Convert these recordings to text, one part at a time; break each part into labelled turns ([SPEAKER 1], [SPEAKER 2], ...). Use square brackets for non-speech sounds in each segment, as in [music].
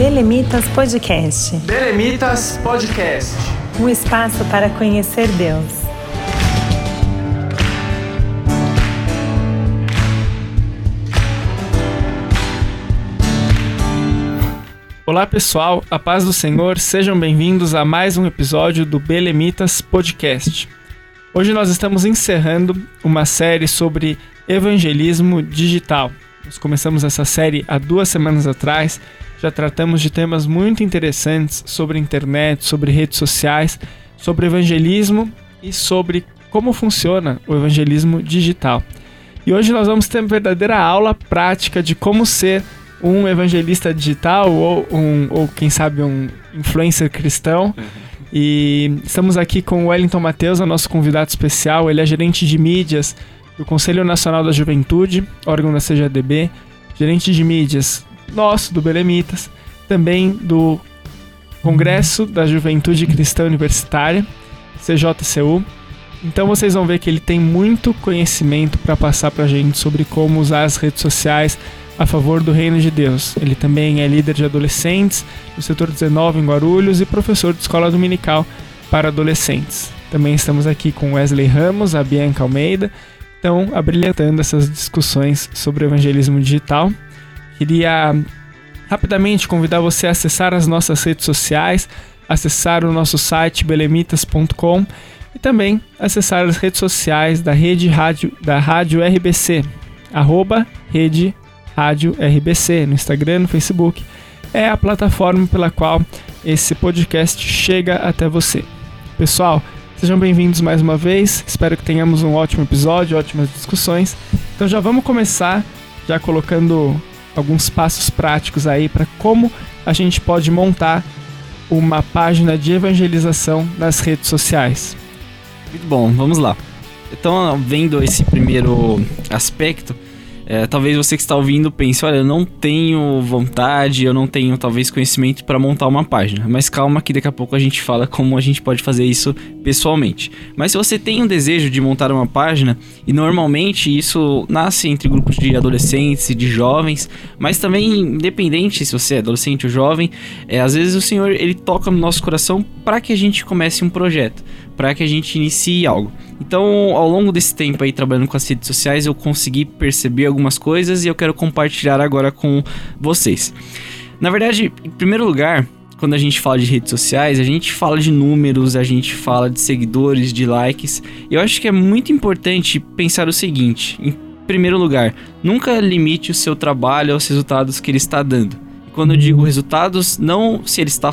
[SPEAKER 1] Belemitas Podcast.
[SPEAKER 2] Belemitas Podcast.
[SPEAKER 1] Um espaço para conhecer Deus.
[SPEAKER 2] Olá pessoal, a paz do Senhor, sejam bem-vindos a mais um episódio do Belemitas Podcast. Hoje nós estamos encerrando uma série sobre evangelismo digital. Nós começamos essa série há duas semanas atrás já tratamos de temas muito interessantes sobre internet, sobre redes sociais, sobre evangelismo e sobre como funciona o evangelismo digital. E hoje nós vamos ter uma verdadeira aula prática de como ser um evangelista digital ou, um, ou quem sabe um influencer cristão. Uhum. E estamos aqui com o Wellington Matheus, nosso convidado especial. Ele é gerente de mídias do Conselho Nacional da Juventude, órgão da CGDB, gerente de mídias nosso, do Belemitas, também do Congresso da Juventude Cristã Universitária, CJCU. Então vocês vão ver que ele tem muito conhecimento para passar para a gente sobre como usar as redes sociais a favor do reino de Deus. Ele também é líder de adolescentes do setor 19 em Guarulhos e professor de escola dominical para adolescentes. Também estamos aqui com Wesley Ramos, a Bianca Almeida, então abrilhantando essas discussões sobre evangelismo digital. Queria rapidamente convidar você a acessar as nossas redes sociais, acessar o nosso site belemitas.com e também acessar as redes sociais da rede rádio da Rádio RBC, arroba rede Rádio RBC, no Instagram, no Facebook. É a plataforma pela qual esse podcast chega até você. Pessoal, sejam bem-vindos mais uma vez. Espero que tenhamos um ótimo episódio, ótimas discussões. Então já vamos começar já colocando alguns passos práticos aí para como a gente pode montar uma página de evangelização nas redes sociais.
[SPEAKER 3] Muito bom, vamos lá. Então, vendo esse primeiro aspecto, é, talvez você que está ouvindo pense, olha, eu não tenho vontade, eu não tenho talvez conhecimento para montar uma página. Mas calma que daqui a pouco a gente fala como a gente pode fazer isso pessoalmente. Mas se você tem um desejo de montar uma página, e normalmente isso nasce entre grupos de adolescentes e de jovens, mas também independente se você é adolescente ou jovem, é, às vezes o Senhor ele toca no nosso coração para que a gente comece um projeto, para que a gente inicie algo. Então, ao longo desse tempo aí trabalhando com as redes sociais, eu consegui perceber algumas coisas e eu quero compartilhar agora com vocês. Na verdade, em primeiro lugar, quando a gente fala de redes sociais, a gente fala de números, a gente fala de seguidores, de likes. Eu acho que é muito importante pensar o seguinte: em primeiro lugar, nunca limite o seu trabalho aos resultados que ele está dando. quando eu digo resultados, não se ele está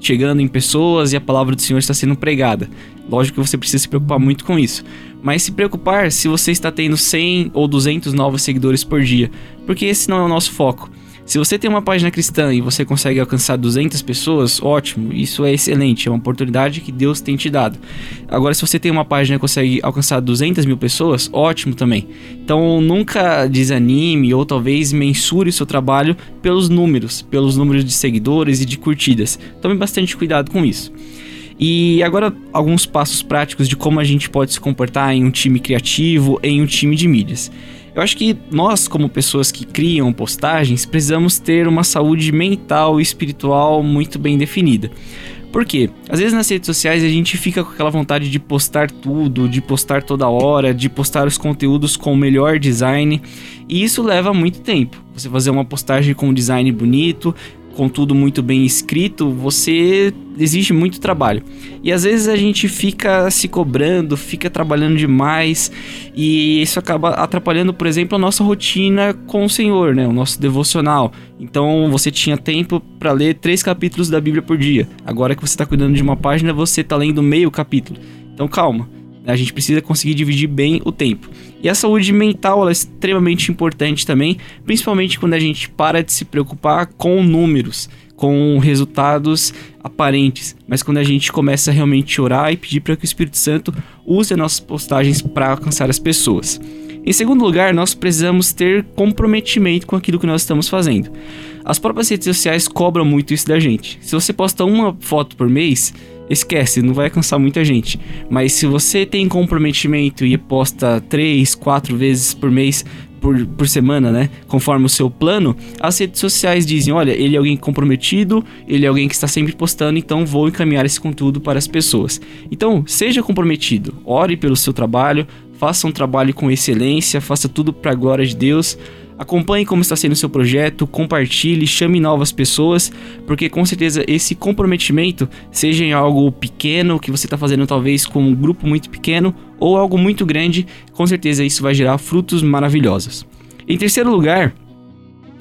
[SPEAKER 3] chegando em pessoas e a palavra do Senhor está sendo pregada. Lógico que você precisa se preocupar muito com isso. Mas se preocupar se você está tendo 100 ou 200 novos seguidores por dia, porque esse não é o nosso foco. Se você tem uma página cristã e você consegue alcançar 200 pessoas, ótimo, isso é excelente, é uma oportunidade que Deus tem te dado. Agora, se você tem uma página que consegue alcançar 200 mil pessoas, ótimo também. Então, nunca desanime ou talvez mensure o seu trabalho pelos números, pelos números de seguidores e de curtidas. Tome bastante cuidado com isso. E agora, alguns passos práticos de como a gente pode se comportar em um time criativo, em um time de mídias. Eu acho que nós, como pessoas que criam postagens, precisamos ter uma saúde mental e espiritual muito bem definida. Por quê? Às vezes nas redes sociais a gente fica com aquela vontade de postar tudo, de postar toda hora, de postar os conteúdos com o melhor design, e isso leva muito tempo. Você fazer uma postagem com um design bonito, com tudo muito bem escrito, você exige muito trabalho. E às vezes a gente fica se cobrando, fica trabalhando demais e isso acaba atrapalhando, por exemplo, a nossa rotina com o Senhor, né? O nosso devocional. Então você tinha tempo para ler três capítulos da Bíblia por dia. Agora que você está cuidando de uma página, você está lendo meio capítulo. Então calma. A gente precisa conseguir dividir bem o tempo. E a saúde mental é extremamente importante também, principalmente quando a gente para de se preocupar com números, com resultados aparentes, mas quando a gente começa a realmente orar e pedir para que o Espírito Santo use as nossas postagens para alcançar as pessoas. Em segundo lugar, nós precisamos ter comprometimento com aquilo que nós estamos fazendo. As próprias redes sociais cobram muito isso da gente. Se você posta uma foto por mês, esquece, não vai alcançar muita gente. Mas se você tem comprometimento e posta 3, 4 vezes por mês, por, por semana, né? Conforme o seu plano, as redes sociais dizem: olha, ele é alguém comprometido, ele é alguém que está sempre postando, então vou encaminhar esse conteúdo para as pessoas. Então, seja comprometido, ore pelo seu trabalho, faça um trabalho com excelência, faça tudo para a glória de Deus. Acompanhe como está sendo o seu projeto, compartilhe, chame novas pessoas, porque com certeza esse comprometimento, seja em algo pequeno que você está fazendo talvez com um grupo muito pequeno ou algo muito grande, com certeza isso vai gerar frutos maravilhosos. Em terceiro lugar,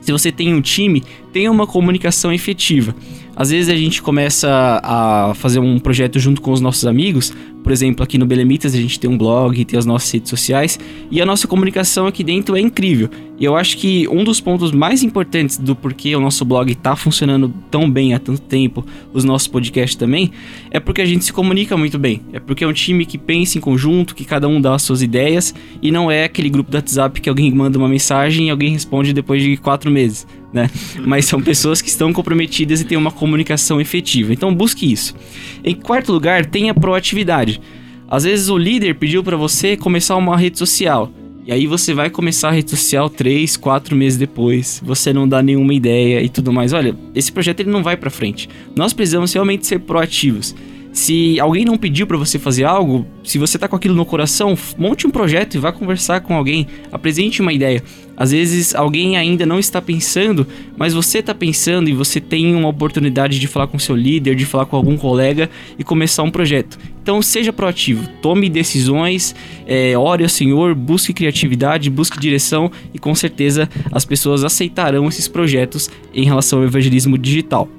[SPEAKER 3] se você tem um time, tenha uma comunicação efetiva. Às vezes a gente começa a fazer um projeto junto com os nossos amigos, por exemplo, aqui no Belemitas a gente tem um blog, tem as nossas redes sociais e a nossa comunicação aqui dentro é incrível. E eu acho que um dos pontos mais importantes do porquê o nosso blog está funcionando tão bem há tanto tempo, os nossos podcasts também, é porque a gente se comunica muito bem. É porque é um time que pensa em conjunto, que cada um dá as suas ideias e não é aquele grupo do WhatsApp que alguém manda uma mensagem e alguém responde depois de quatro meses. Né? Mas são pessoas que estão comprometidas e têm uma comunicação efetiva. Então busque isso. Em quarto lugar, tenha proatividade. Às vezes o líder pediu para você começar uma rede social. E aí você vai começar a rede social três, quatro meses depois, você não dá nenhuma ideia e tudo mais. Olha, esse projeto ele não vai para frente. Nós precisamos realmente ser proativos. Se alguém não pediu para você fazer algo, se você tá com aquilo no coração, monte um projeto e vá conversar com alguém, apresente uma ideia. Às vezes alguém ainda não está pensando, mas você está pensando e você tem uma oportunidade de falar com seu líder, de falar com algum colega e começar um projeto. Então seja proativo, tome decisões, é, ore ao Senhor, busque criatividade, busque direção e com certeza as pessoas aceitarão esses projetos em relação ao evangelismo digital.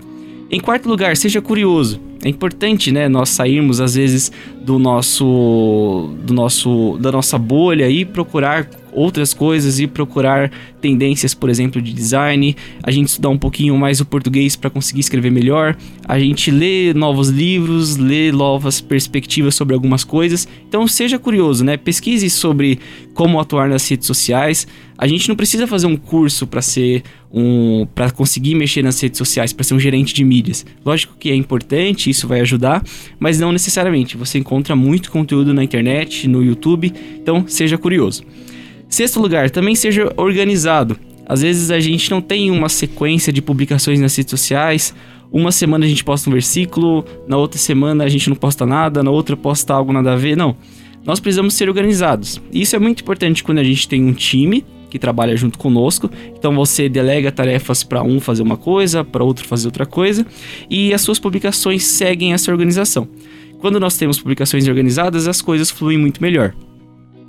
[SPEAKER 3] Em quarto lugar, seja curioso. É importante, né, nós sairmos às vezes do nosso do nosso da nossa bolha e procurar outras coisas e procurar tendências, por exemplo, de design, a gente estudar um pouquinho mais o português para conseguir escrever melhor, a gente lê novos livros, lê novas perspectivas sobre algumas coisas. Então seja curioso, né? Pesquise sobre como atuar nas redes sociais. A gente não precisa fazer um curso para ser um para conseguir mexer nas redes sociais, para ser um gerente de mídias. Lógico que é importante, isso vai ajudar, mas não necessariamente. Você encontra muito conteúdo na internet, no YouTube, então seja curioso. Sexto lugar, também seja organizado. Às vezes a gente não tem uma sequência de publicações nas redes sociais. Uma semana a gente posta um versículo, na outra semana a gente não posta nada, na outra posta algo nada a ver. Não. Nós precisamos ser organizados. Isso é muito importante quando a gente tem um time que trabalha junto conosco. Então você delega tarefas para um fazer uma coisa, para outro fazer outra coisa, e as suas publicações seguem essa organização. Quando nós temos publicações organizadas, as coisas fluem muito melhor.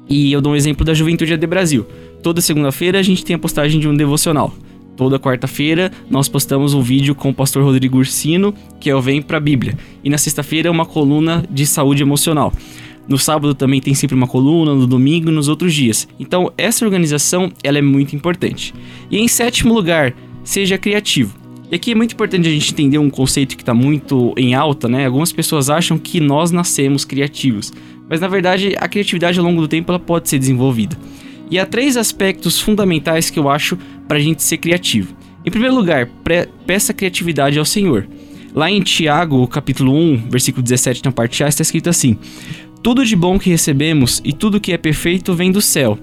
[SPEAKER 3] E eu dou um exemplo da Juventude AD Brasil. Toda segunda-feira a gente tem a postagem de um devocional. Toda quarta-feira nós postamos um vídeo com o pastor Rodrigo Ursino, que é o Vem pra Bíblia. E na sexta-feira é uma coluna de saúde emocional. No sábado também tem sempre uma coluna, no domingo e nos outros dias. Então essa organização ela é muito importante. E em sétimo lugar, seja criativo. E aqui é muito importante a gente entender um conceito que está muito em alta, né? Algumas pessoas acham que nós nascemos criativos. Mas na verdade, a criatividade ao longo do tempo ela pode ser desenvolvida. E há três aspectos fundamentais que eu acho para a gente ser criativo. Em primeiro lugar, peça criatividade ao Senhor. Lá em Tiago, capítulo 1, versículo 17, na parte A, está escrito assim: Tudo de bom que recebemos e tudo que é perfeito vem do céu.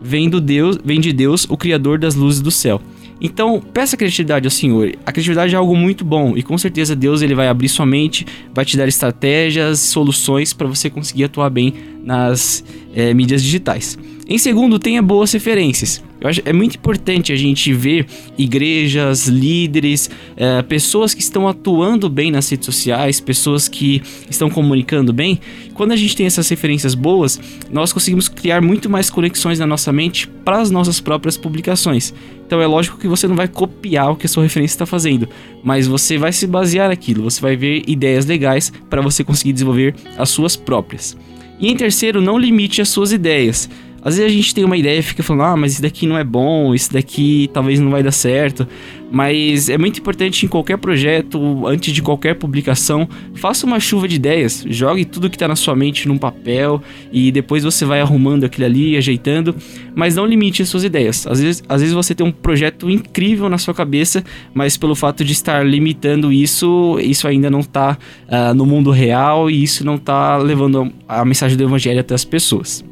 [SPEAKER 3] Vem, do Deus, vem de Deus, o Criador das luzes do céu. Então, peça criatividade ao Senhor. A criatividade é algo muito bom e com certeza Deus ele vai abrir sua mente, vai te dar estratégias, soluções para você conseguir atuar bem nas é, mídias digitais. Em segundo, tenha boas referências. Eu acho é muito importante a gente ver igrejas, líderes, é, pessoas que estão atuando bem nas redes sociais, pessoas que estão comunicando bem. Quando a gente tem essas referências boas, nós conseguimos criar muito mais conexões na nossa mente para as nossas próprias publicações. Então é lógico que você não vai copiar o que a sua referência está fazendo, mas você vai se basear naquilo, você vai ver ideias legais para você conseguir desenvolver as suas próprias. E em terceiro, não limite as suas ideias. Às vezes a gente tem uma ideia e fica falando, ah, mas isso daqui não é bom, isso daqui talvez não vai dar certo. Mas é muito importante em qualquer projeto, antes de qualquer publicação, faça uma chuva de ideias, jogue tudo que está na sua mente num papel e depois você vai arrumando aquilo ali, ajeitando, mas não limite as suas ideias. Às vezes, às vezes você tem um projeto incrível na sua cabeça, mas pelo fato de estar limitando isso, isso ainda não está uh, no mundo real e isso não está levando a mensagem do evangelho até as pessoas.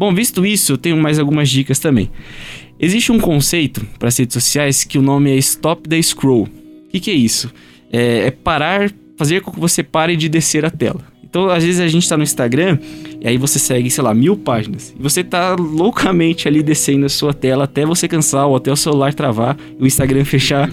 [SPEAKER 3] Bom, visto isso, eu tenho mais algumas dicas também. Existe um conceito para as redes sociais que o nome é Stop the Scroll. O que, que é isso? É, é parar, fazer com que você pare de descer a tela. Então, às vezes a gente tá no Instagram e aí você segue, sei lá, mil páginas. E você tá loucamente ali descendo a sua tela até você cansar ou até o celular travar o Instagram [laughs] fechar.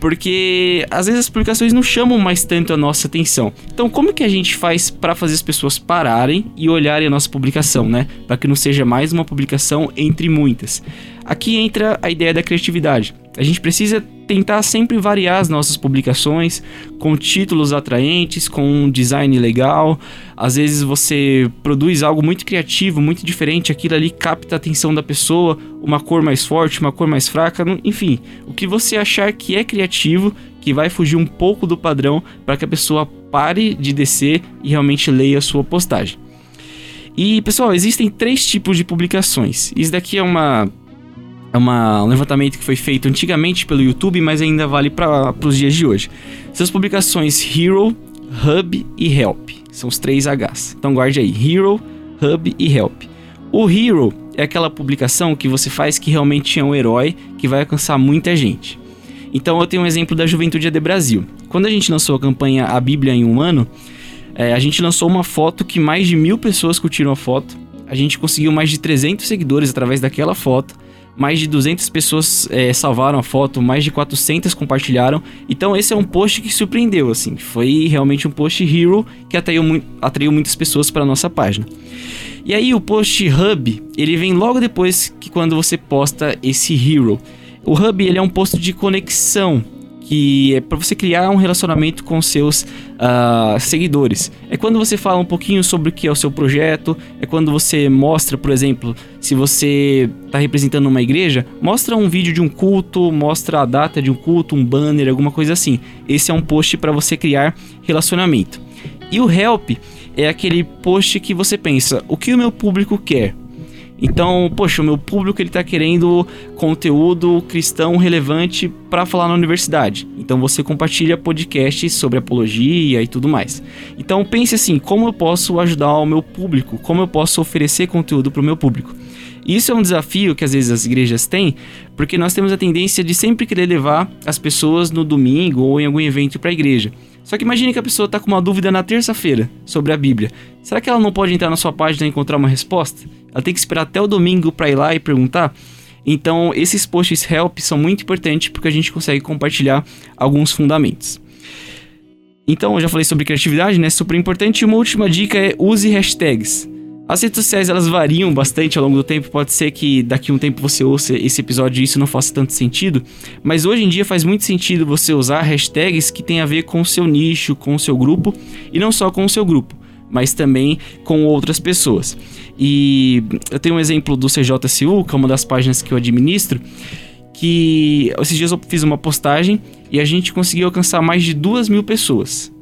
[SPEAKER 3] Porque às vezes as publicações não chamam mais tanto a nossa atenção. Então, como que a gente faz para fazer as pessoas pararem e olharem a nossa publicação, né? Para que não seja mais uma publicação entre muitas. Aqui entra a ideia da criatividade. A gente precisa tentar sempre variar as nossas publicações com títulos atraentes, com um design legal. Às vezes você produz algo muito criativo, muito diferente, aquilo ali capta a atenção da pessoa, uma cor mais forte, uma cor mais fraca, enfim, o que você achar que é criativo, que vai fugir um pouco do padrão para que a pessoa pare de descer e realmente leia a sua postagem. E pessoal, existem três tipos de publicações. Isso daqui é uma é uma, um levantamento que foi feito antigamente pelo YouTube, mas ainda vale para os dias de hoje. Suas publicações Hero, Hub e Help. São os três Hs. Então guarde aí: Hero, Hub e Help. O Hero é aquela publicação que você faz que realmente é um herói que vai alcançar muita gente. Então eu tenho um exemplo da Juventude AD Brasil. Quando a gente lançou a campanha A Bíblia em um ano, é, a gente lançou uma foto que mais de mil pessoas curtiram a foto. A gente conseguiu mais de 300 seguidores através daquela foto mais de 200 pessoas é, salvaram a foto, mais de 400 compartilharam. Então esse é um post que surpreendeu, assim, foi realmente um post hero que atraiu, atraiu muitas pessoas para nossa página. E aí o post hub, ele vem logo depois que quando você posta esse hero. O hub ele é um post de conexão que é para você criar um relacionamento com seus uh, seguidores. É quando você fala um pouquinho sobre o que é o seu projeto, é quando você mostra, por exemplo, se você está representando uma igreja, mostra um vídeo de um culto, mostra a data de um culto, um banner, alguma coisa assim. Esse é um post para você criar relacionamento. E o help é aquele post que você pensa, o que o meu público quer? Então, poxa, o meu público ele tá querendo conteúdo cristão relevante para falar na universidade. Então você compartilha podcasts sobre apologia e tudo mais. Então pense assim, como eu posso ajudar o meu público? Como eu posso oferecer conteúdo para o meu público? Isso é um desafio que às vezes as igrejas têm, porque nós temos a tendência de sempre querer levar as pessoas no domingo ou em algum evento para a igreja. Só que imagine que a pessoa está com uma dúvida na terça-feira sobre a Bíblia. Será que ela não pode entrar na sua página e encontrar uma resposta? Ela tem que esperar até o domingo para ir lá e perguntar? Então, esses posts help são muito importantes porque a gente consegue compartilhar alguns fundamentos. Então, eu já falei sobre criatividade, né? Super importante. E uma última dica é use hashtags. As redes sociais elas variam bastante ao longo do tempo. Pode ser que daqui a um tempo você ouça esse episódio e isso não faça tanto sentido. Mas hoje em dia faz muito sentido você usar hashtags que tem a ver com o seu nicho, com o seu grupo e não só com o seu grupo, mas também com outras pessoas. E eu tenho um exemplo do CJSU, que é uma das páginas que eu administro, que esses dias eu fiz uma postagem e a gente conseguiu alcançar mais de duas mil pessoas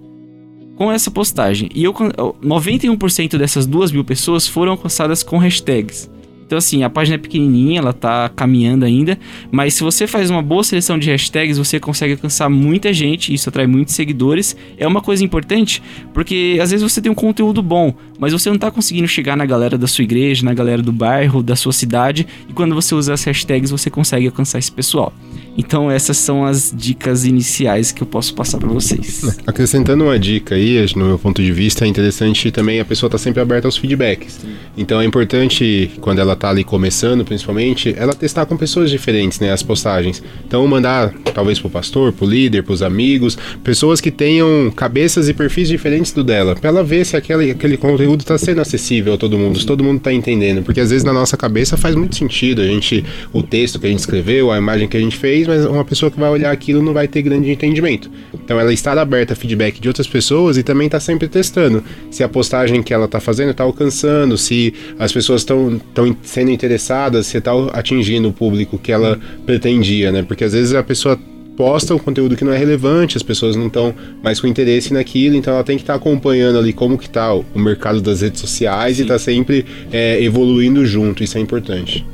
[SPEAKER 3] com essa postagem. E eu, 91% dessas duas mil pessoas foram alcançadas com hashtags. Então, assim, a página é pequenininha, ela tá caminhando ainda, mas se você faz uma boa seleção de hashtags, você consegue alcançar muita gente, isso atrai muitos seguidores. É uma coisa importante, porque às vezes você tem um conteúdo bom, mas você não tá conseguindo chegar na galera da sua igreja, na galera do bairro, da sua cidade, e quando você usa as hashtags, você consegue alcançar esse pessoal. Então, essas são as dicas iniciais que eu posso passar para vocês.
[SPEAKER 4] Acrescentando uma dica aí, no meu ponto de vista, é interessante também a pessoa estar tá sempre aberta aos feedbacks. Então, é importante, quando ela tá ali começando, principalmente, ela testar com pessoas diferentes, né, as postagens. Então, mandar talvez pro pastor, pro líder, pros amigos, pessoas que tenham cabeças e perfis diferentes do dela, para ela ver se aquele, aquele conteúdo está sendo acessível a todo mundo, se todo mundo está entendendo, porque às vezes na nossa cabeça faz muito sentido a gente o texto que a gente escreveu, a imagem que a gente fez, mas uma pessoa que vai olhar aquilo não vai ter grande entendimento. Então, ela está aberta a feedback de outras pessoas e também está sempre testando se a postagem que ela está fazendo está alcançando, se as pessoas estão sendo interessadas, se está atingindo o público que ela pretendia, né? Porque às vezes a pessoa posta um conteúdo que não é relevante, as pessoas não estão mais com interesse naquilo, então ela tem que estar tá acompanhando ali como que tá o mercado das redes sociais Sim. e tá sempre é, evoluindo junto, isso é importante.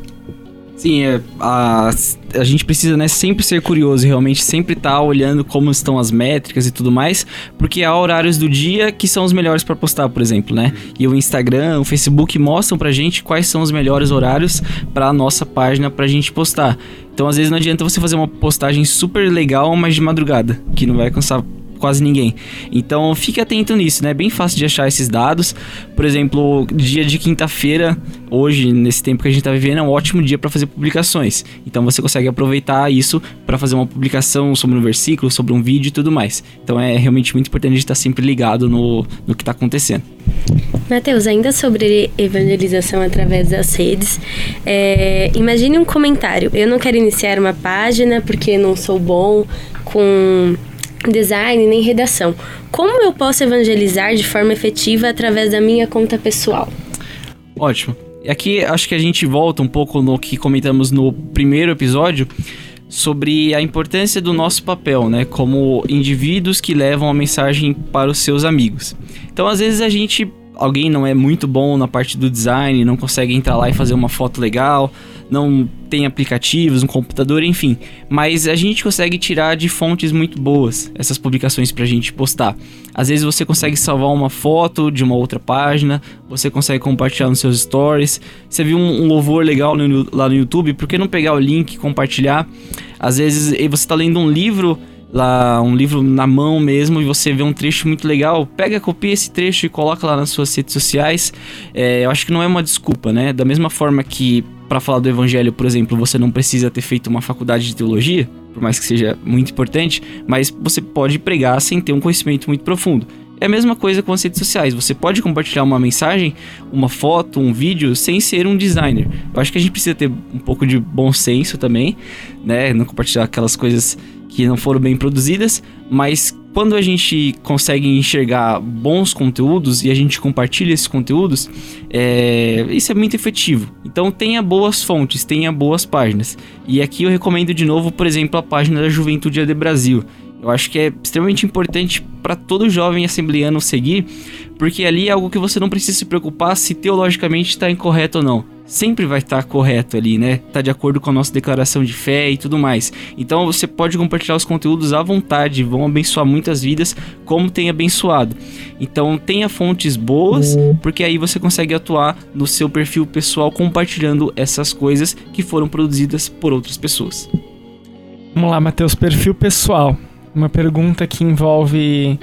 [SPEAKER 3] Sim, é, a, a gente precisa né, sempre ser curioso, realmente sempre estar tá olhando como estão as métricas e tudo mais, porque há horários do dia que são os melhores para postar, por exemplo, né? E o Instagram, o Facebook mostram pra gente quais são os melhores horários para a nossa página pra gente postar. Então, às vezes não adianta você fazer uma postagem super legal, mas de madrugada, que não vai alcançar quase ninguém. Então fique atento nisso, né? É bem fácil de achar esses dados. Por exemplo, dia de quinta-feira, hoje, nesse tempo que a gente está vivendo, é um ótimo dia para fazer publicações. Então você consegue aproveitar isso para fazer uma publicação sobre um versículo, sobre um vídeo e tudo mais. Então é realmente muito importante estar sempre ligado no, no que está acontecendo.
[SPEAKER 5] Matheus, ainda sobre evangelização através das redes, é, imagine um comentário. Eu não quero iniciar uma página porque não sou bom com design nem redação. Como eu posso evangelizar de forma efetiva através da minha conta pessoal?
[SPEAKER 3] Ótimo. Aqui acho que a gente volta um pouco no que comentamos no primeiro episódio sobre a importância do nosso papel, né, como indivíduos que levam a mensagem para os seus amigos. Então, às vezes a gente alguém não é muito bom na parte do design, não consegue entrar lá e fazer uma foto legal, não tem aplicativos, um computador, enfim. Mas a gente consegue tirar de fontes muito boas essas publicações para a gente postar. Às vezes você consegue salvar uma foto de uma outra página, você consegue compartilhar nos seus stories. Você viu um, louvor legal no, lá no YouTube, por que não pegar o link e compartilhar? Às vezes você está lendo um livro lá um livro na mão mesmo e você vê um trecho muito legal, pega, copia esse trecho e coloca lá nas suas redes sociais. É, eu acho que não é uma desculpa, né? Da mesma forma que para falar do evangelho, por exemplo, você não precisa ter feito uma faculdade de teologia, por mais que seja muito importante, mas você pode pregar sem ter um conhecimento muito profundo. É a mesma coisa com as redes sociais. Você pode compartilhar uma mensagem, uma foto, um vídeo, sem ser um designer. Eu acho que a gente precisa ter um pouco de bom senso também, né? Não compartilhar aquelas coisas que não foram bem produzidas, mas quando a gente consegue enxergar bons conteúdos e a gente compartilha esses conteúdos, é, isso é muito efetivo. Então tenha boas fontes, tenha boas páginas. E aqui eu recomendo de novo, por exemplo, a página da Juventude AD Brasil. Eu acho que é extremamente importante para todo jovem assembleano seguir, porque ali é algo que você não precisa se preocupar se teologicamente está incorreto ou não sempre vai estar tá correto ali, né? Tá de acordo com a nossa declaração de fé e tudo mais. Então você pode compartilhar os conteúdos à vontade, vão abençoar muitas vidas, como tem abençoado. Então tenha fontes boas, porque aí você consegue atuar no seu perfil pessoal compartilhando essas coisas que foram produzidas por outras pessoas.
[SPEAKER 2] Vamos lá, Matheus, perfil pessoal. Uma pergunta que envolve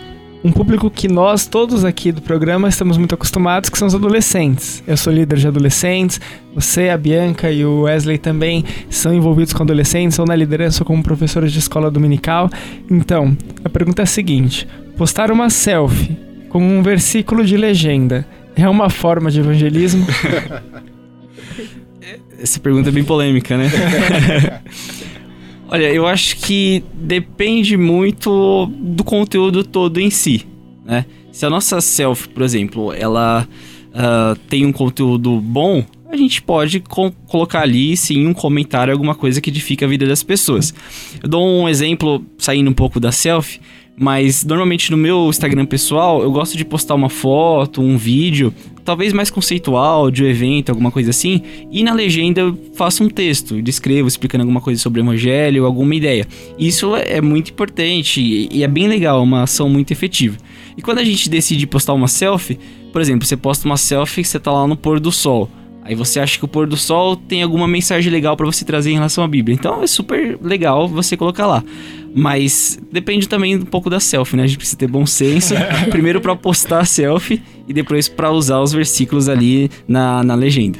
[SPEAKER 2] um público que nós todos aqui do programa estamos muito acostumados, que são os adolescentes. Eu sou líder de adolescentes, você, a Bianca e o Wesley também são envolvidos com adolescentes, ou na liderança como professores de escola dominical. Então, a pergunta é a seguinte: postar uma selfie com um versículo de legenda é uma forma de evangelismo? [laughs]
[SPEAKER 3] Essa pergunta é bem polêmica, né? [laughs] Olha, eu acho que depende muito do conteúdo todo em si, né? Se a nossa selfie, por exemplo, ela uh, tem um conteúdo bom, a gente pode colocar ali, sim, um comentário, alguma coisa que edifica a vida das pessoas. Eu dou um exemplo, saindo um pouco da selfie, mas normalmente no meu Instagram pessoal, eu gosto de postar uma foto, um vídeo, talvez mais conceitual, de um evento, alguma coisa assim, e na legenda eu faço um texto, descrevo, explicando alguma coisa sobre o evangelho, alguma ideia. Isso é muito importante e é bem legal, uma ação muito efetiva. E quando a gente decide postar uma selfie, por exemplo, você posta uma selfie que você tá lá no pôr do sol. Aí você acha que o pôr do sol tem alguma mensagem legal para você trazer em relação à Bíblia. Então é super legal você colocar lá. Mas depende também um pouco da selfie, né? A gente precisa ter bom senso. [laughs] primeiro para postar a selfie e depois para usar os versículos ali na, na legenda.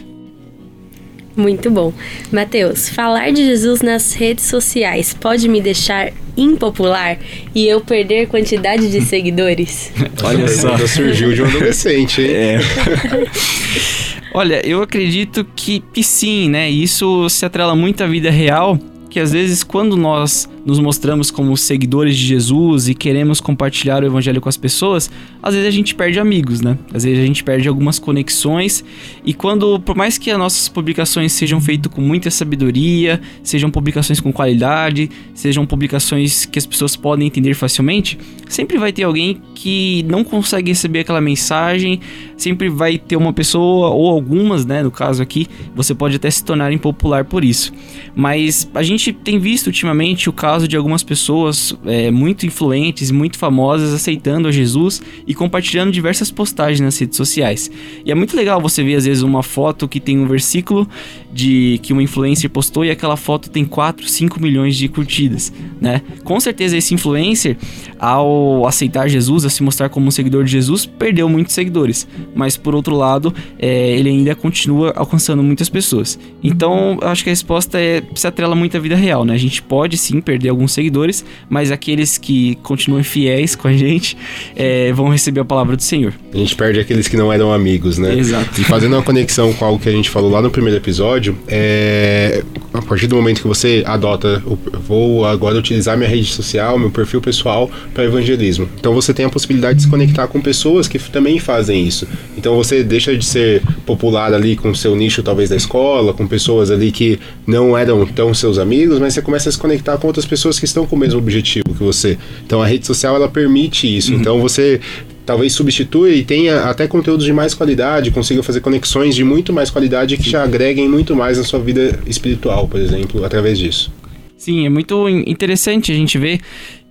[SPEAKER 5] Muito bom. Mateus, falar de Jesus nas redes sociais pode me deixar impopular e eu perder quantidade de [laughs] seguidores?
[SPEAKER 4] Olha só. surgiu de um adolescente, hein? É. [laughs]
[SPEAKER 3] Olha, eu acredito que, que sim, né? Isso se atrela muito à vida real que às vezes quando nós nos mostramos como seguidores de Jesus e queremos compartilhar o evangelho com as pessoas, às vezes a gente perde amigos, né? Às vezes a gente perde algumas conexões e quando, por mais que as nossas publicações sejam feitas com muita sabedoria, sejam publicações com qualidade, sejam publicações que as pessoas podem entender facilmente, sempre vai ter alguém que não consegue receber aquela mensagem, sempre vai ter uma pessoa ou algumas, né, no caso aqui, você pode até se tornar impopular por isso. Mas a gente tem visto ultimamente o caso de algumas pessoas é, muito influentes, muito famosas, aceitando a Jesus e compartilhando diversas postagens nas redes sociais. E é muito legal você ver, às vezes, uma foto que tem um versículo de que uma influencer postou e aquela foto tem 4, 5 milhões de curtidas, né? Com certeza esse influencer, ao aceitar Jesus, a se mostrar como um seguidor de Jesus, perdeu muitos seguidores. Mas por outro lado, é, ele ainda continua alcançando muitas pessoas. Então, eu acho que a resposta é se atrela muito à vida real, né? A gente pode sim perder alguns seguidores, mas aqueles que continuam fiéis com a gente é, vão receber a palavra do Senhor.
[SPEAKER 4] A gente perde aqueles que não eram amigos, né?
[SPEAKER 3] Exato.
[SPEAKER 4] E fazendo uma conexão com algo que a gente falou lá no primeiro episódio, é, a partir do momento que você adota, vou agora utilizar minha rede social, meu perfil pessoal para evangelismo. Então você tem a possibilidade de se conectar com pessoas que também fazem isso. Então você deixa de ser popular ali com seu nicho talvez da escola, com pessoas ali que não eram tão seus amigos, mas você começa a se conectar com outras pessoas que estão com o mesmo objetivo que você. Então a rede social ela permite isso. Uhum. Então você talvez substitua e tenha até conteúdos de mais qualidade, consiga fazer conexões de muito mais qualidade que te agreguem muito mais na sua vida espiritual, por exemplo, através disso.
[SPEAKER 3] Sim, é muito interessante a gente ver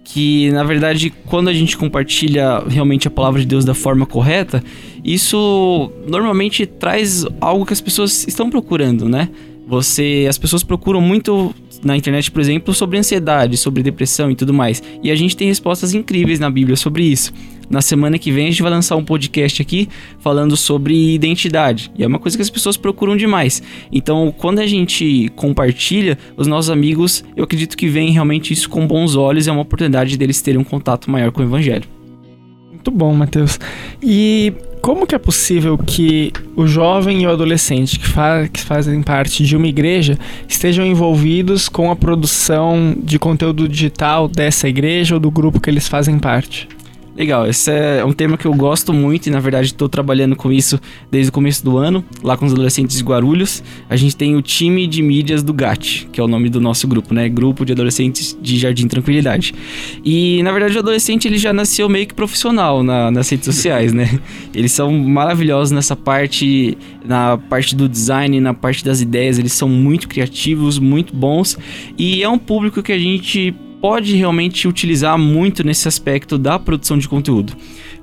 [SPEAKER 3] que, na verdade, quando a gente compartilha realmente a palavra de Deus da forma correta, isso normalmente traz algo que as pessoas estão procurando, né? Você, as pessoas procuram muito na internet, por exemplo, sobre ansiedade, sobre depressão e tudo mais. E a gente tem respostas incríveis na Bíblia sobre isso. Na semana que vem a gente vai lançar um podcast aqui falando sobre identidade. E é uma coisa que as pessoas procuram demais. Então, quando a gente compartilha, os nossos amigos, eu acredito que veem realmente isso com bons olhos, é uma oportunidade deles terem um contato maior com o evangelho.
[SPEAKER 2] Muito bom, Matheus. E como que é possível que o jovem e o adolescente que, fa que fazem parte de uma igreja estejam envolvidos com a produção de conteúdo digital dessa igreja ou do grupo que eles fazem parte?
[SPEAKER 3] Legal, esse é um tema que eu gosto muito e na verdade estou trabalhando com isso desde o começo do ano, lá com os adolescentes de Guarulhos. A gente tem o time de mídias do GAT, que é o nome do nosso grupo, né? Grupo de Adolescentes de Jardim Tranquilidade. E na verdade o adolescente ele já nasceu meio que profissional na, nas redes sociais, né? Eles são maravilhosos nessa parte, na parte do design, na parte das ideias, eles são muito criativos, muito bons e é um público que a gente pode realmente utilizar muito nesse aspecto da produção de conteúdo.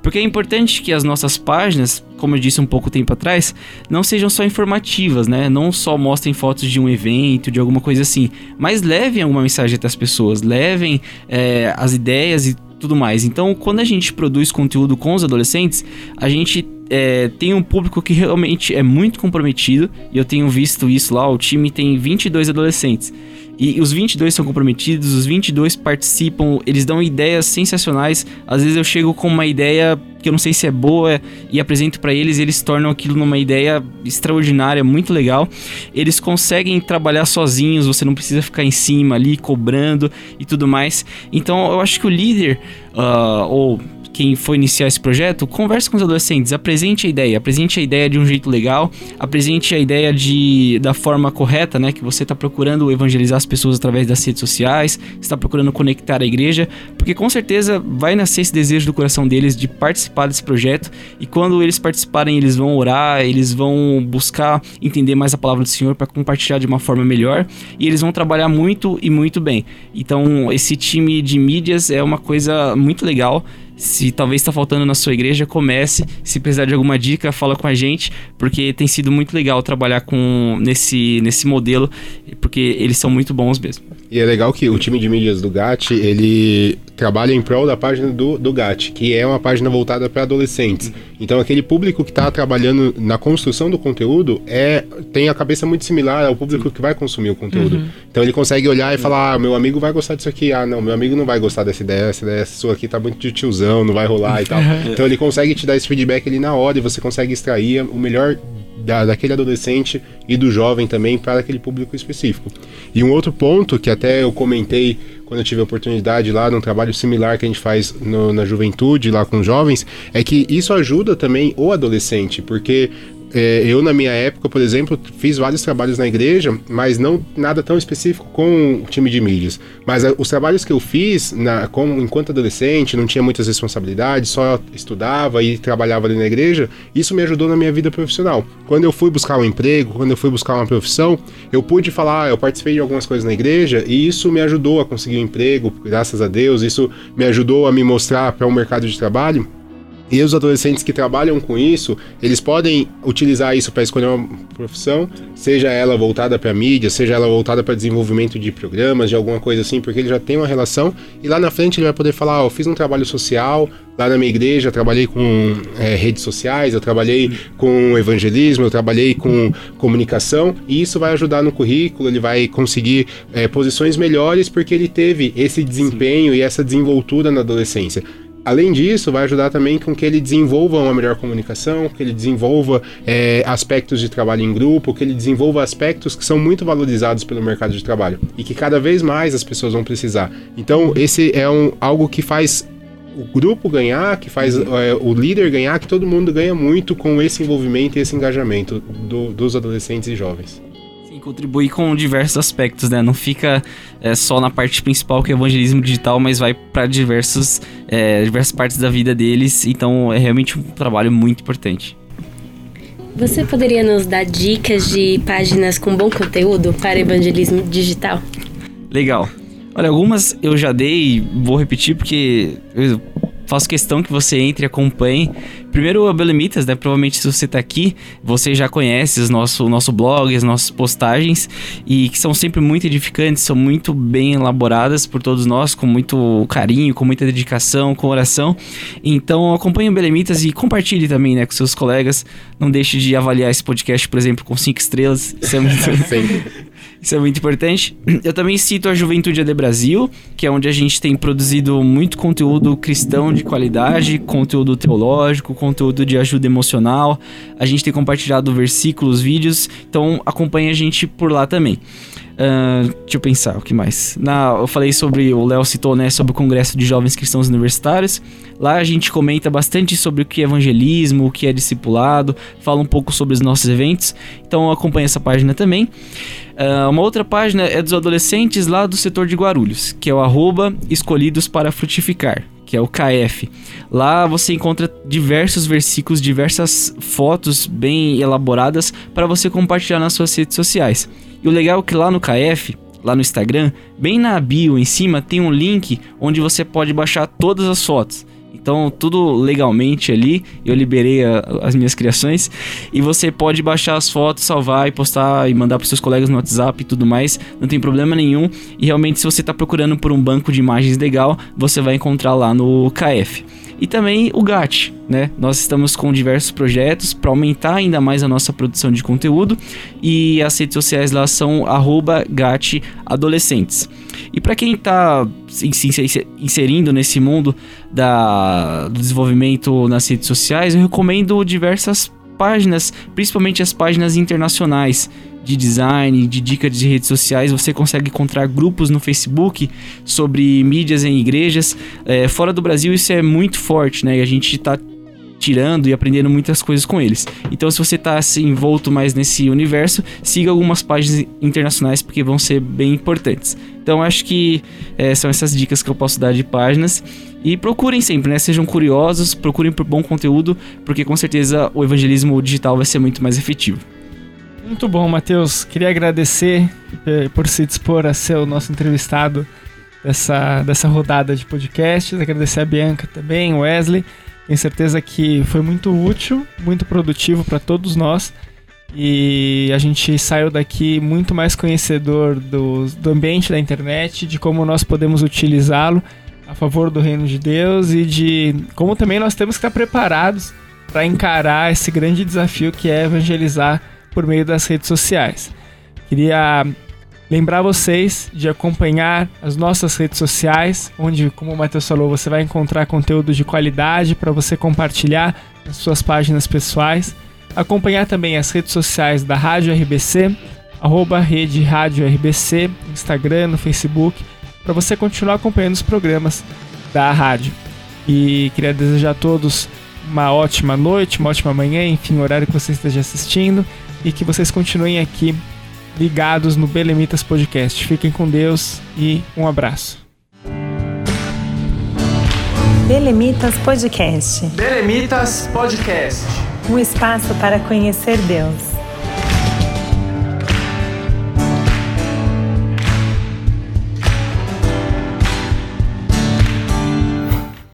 [SPEAKER 3] Porque é importante que as nossas páginas, como eu disse um pouco tempo atrás, não sejam só informativas, né? Não só mostrem fotos de um evento, de alguma coisa assim, mas levem alguma mensagem até as pessoas, levem é, as ideias e tudo mais. Então, quando a gente produz conteúdo com os adolescentes, a gente é, tem um público que realmente é muito comprometido, e eu tenho visto isso lá, o time tem 22 adolescentes. E os 22 são comprometidos, os 22 participam, eles dão ideias sensacionais. Às vezes eu chego com uma ideia que eu não sei se é boa e apresento para eles, e eles tornam aquilo numa ideia extraordinária, muito legal. Eles conseguem trabalhar sozinhos, você não precisa ficar em cima ali cobrando e tudo mais. Então eu acho que o líder, uh, ou quem for iniciar esse projeto, converse com os adolescentes, apresente a ideia, apresente a ideia de um jeito legal, apresente a ideia de, da forma correta, né? Que você está procurando evangelizar as pessoas através das redes sociais, está procurando conectar a igreja, porque com certeza vai nascer esse desejo do coração deles de participar desse projeto e quando eles participarem, eles vão orar, eles vão buscar entender mais a palavra do Senhor para compartilhar de uma forma melhor e eles vão trabalhar muito e muito bem. Então, esse time de mídias é uma coisa muito legal se talvez está faltando na sua igreja, comece. Se precisar de alguma dica, fala com a gente, porque tem sido muito legal trabalhar com nesse, nesse modelo, porque eles são muito bons mesmo.
[SPEAKER 4] E é legal que o time de mídias do GAT, ele trabalha em prol da página do, do GAT, que é uma página voltada para adolescentes. Então aquele público que está trabalhando na construção do conteúdo é tem a cabeça muito similar ao público que vai consumir o conteúdo. Uhum. Então ele consegue olhar e falar, ah, meu amigo vai gostar disso aqui, ah, não, meu amigo não vai gostar dessa ideia, essa ideia sua aqui tá muito de tiozão, não vai rolar e tal. [laughs] Então ele consegue te dar esse feedback ali na hora e você consegue extrair o melhor da, daquele adolescente e do jovem também para aquele público específico. E um outro ponto que até eu comentei quando eu tive a oportunidade lá num trabalho similar que a gente faz no, na juventude lá com jovens, é que isso ajuda também o adolescente, porque é, eu, na minha época, por exemplo, fiz vários trabalhos na igreja, mas não nada tão específico com o time de mídias. Mas a, é, os trabalhos que eu fiz na, com, enquanto adolescente, não tinha muitas responsabilidades, só estudava e trabalhava ali na igreja, isso me ajudou na minha vida profissional. Quando eu fui buscar um emprego, quando eu fui buscar uma profissão, eu pude falar, eu participei de algumas coisas na igreja e isso me ajudou a conseguir um emprego, graças a Deus, isso me ajudou a me mostrar para o um mercado de trabalho e os adolescentes que trabalham com isso, eles podem utilizar isso para escolher uma profissão, seja ela voltada para mídia, seja ela voltada para desenvolvimento de programas, de alguma coisa assim, porque ele já tem uma relação e lá na frente ele vai poder falar: oh, eu fiz um trabalho social lá na minha igreja, eu trabalhei com é, redes sociais, eu trabalhei com evangelismo, eu trabalhei com comunicação e isso vai ajudar no currículo, ele vai conseguir é, posições melhores porque ele teve esse desempenho Sim. e essa desenvoltura na adolescência. Além disso, vai ajudar também com que ele desenvolva uma melhor comunicação, que ele desenvolva é, aspectos de trabalho em grupo, que ele desenvolva aspectos que são muito valorizados pelo mercado de trabalho e que cada vez mais as pessoas vão precisar. Então, esse é um, algo que faz o grupo ganhar, que faz é, o líder ganhar, que todo mundo ganha muito com esse envolvimento e esse engajamento do, dos adolescentes e jovens
[SPEAKER 3] contribui com diversos aspectos, né? Não fica é, só na parte principal que é o evangelismo digital, mas vai para diversos é, diversas partes da vida deles. Então é realmente um trabalho muito importante.
[SPEAKER 5] Você poderia nos dar dicas de páginas com bom conteúdo para evangelismo digital?
[SPEAKER 3] Legal. Olha, algumas eu já dei, vou repetir porque eu faço questão que você entre e acompanhe. Primeiro, a Belemitas, né? Provavelmente se você tá aqui, você já conhece os nosso, o nosso blog, as nossas postagens, e que são sempre muito edificantes, são muito bem elaboradas por todos nós, com muito carinho, com muita dedicação, com oração. Então acompanhe o Belemitas e compartilhe também, né, com seus colegas. Não deixe de avaliar esse podcast, por exemplo, com cinco estrelas. Isso é muito... [laughs] Isso é muito importante. Eu também cito a Juventude AD Brasil, que é onde a gente tem produzido muito conteúdo cristão de qualidade, conteúdo teológico, conteúdo de ajuda emocional. A gente tem compartilhado versículos, vídeos, então acompanhe a gente por lá também. Uh, deixa eu pensar, o que mais? Na, eu falei sobre, o Léo citou, né, sobre o Congresso de Jovens Cristãos Universitários. Lá a gente comenta bastante sobre o que é evangelismo, o que é discipulado, fala um pouco sobre os nossos eventos. Então acompanhe essa página também. Uh, uma outra página é dos adolescentes lá do setor de Guarulhos, que é o arroba escolhidos para frutificar que é o KF. Lá você encontra diversos versículos, diversas fotos bem elaboradas para você compartilhar nas suas redes sociais. E o legal é que lá no KF, lá no Instagram, bem na bio em cima tem um link onde você pode baixar todas as fotos. Então, tudo legalmente ali, eu liberei a, as minhas criações. E você pode baixar as fotos, salvar e postar e mandar para seus colegas no WhatsApp e tudo mais, não tem problema nenhum. E realmente, se você está procurando por um banco de imagens legal, você vai encontrar lá no KF e também o GAT, né? Nós estamos com diversos projetos para aumentar ainda mais a nossa produção de conteúdo e as redes sociais lá são @gatadolescentes. E para quem está se inserindo nesse mundo da, do desenvolvimento nas redes sociais, eu recomendo diversas páginas, principalmente as páginas internacionais de design, de dicas de redes sociais. Você consegue encontrar grupos no Facebook sobre mídias em igrejas. É, fora do Brasil isso é muito forte, né? E a gente está tirando e aprendendo muitas coisas com eles. Então, se você está assim, envolto mais nesse universo, siga algumas páginas internacionais porque vão ser bem importantes. Então, acho que é, são essas dicas que eu posso dar de páginas. E procurem sempre, né? Sejam curiosos, procurem por bom conteúdo, porque com certeza o evangelismo digital vai ser muito mais efetivo.
[SPEAKER 2] Muito bom, Matheus. Queria agradecer eh, por se dispor a ser o nosso entrevistado dessa, dessa rodada de podcasts. Agradecer a Bianca também, Wesley. Tenho certeza que foi muito útil, muito produtivo para todos nós. E a gente saiu daqui muito mais conhecedor do, do ambiente da internet, de como nós podemos utilizá-lo a favor do reino de Deus e de como também nós temos que estar preparados para encarar esse grande desafio que é evangelizar por meio das redes sociais. Queria lembrar vocês de acompanhar as nossas redes sociais, onde, como o Matheus falou, você vai encontrar conteúdo de qualidade para você compartilhar nas suas páginas pessoais. Acompanhar também as redes sociais da Rádio RBC, arroba Rede Rádio RBC, Instagram, no Facebook, para você continuar acompanhando os programas da rádio. E queria desejar a todos uma ótima noite, uma ótima manhã, enfim, o horário que você esteja assistindo e que vocês continuem aqui ligados no Belemitas Podcast. Fiquem com Deus e um abraço.
[SPEAKER 1] Belemitas Podcast.
[SPEAKER 2] Belemitas Podcast.
[SPEAKER 1] Um espaço para conhecer Deus.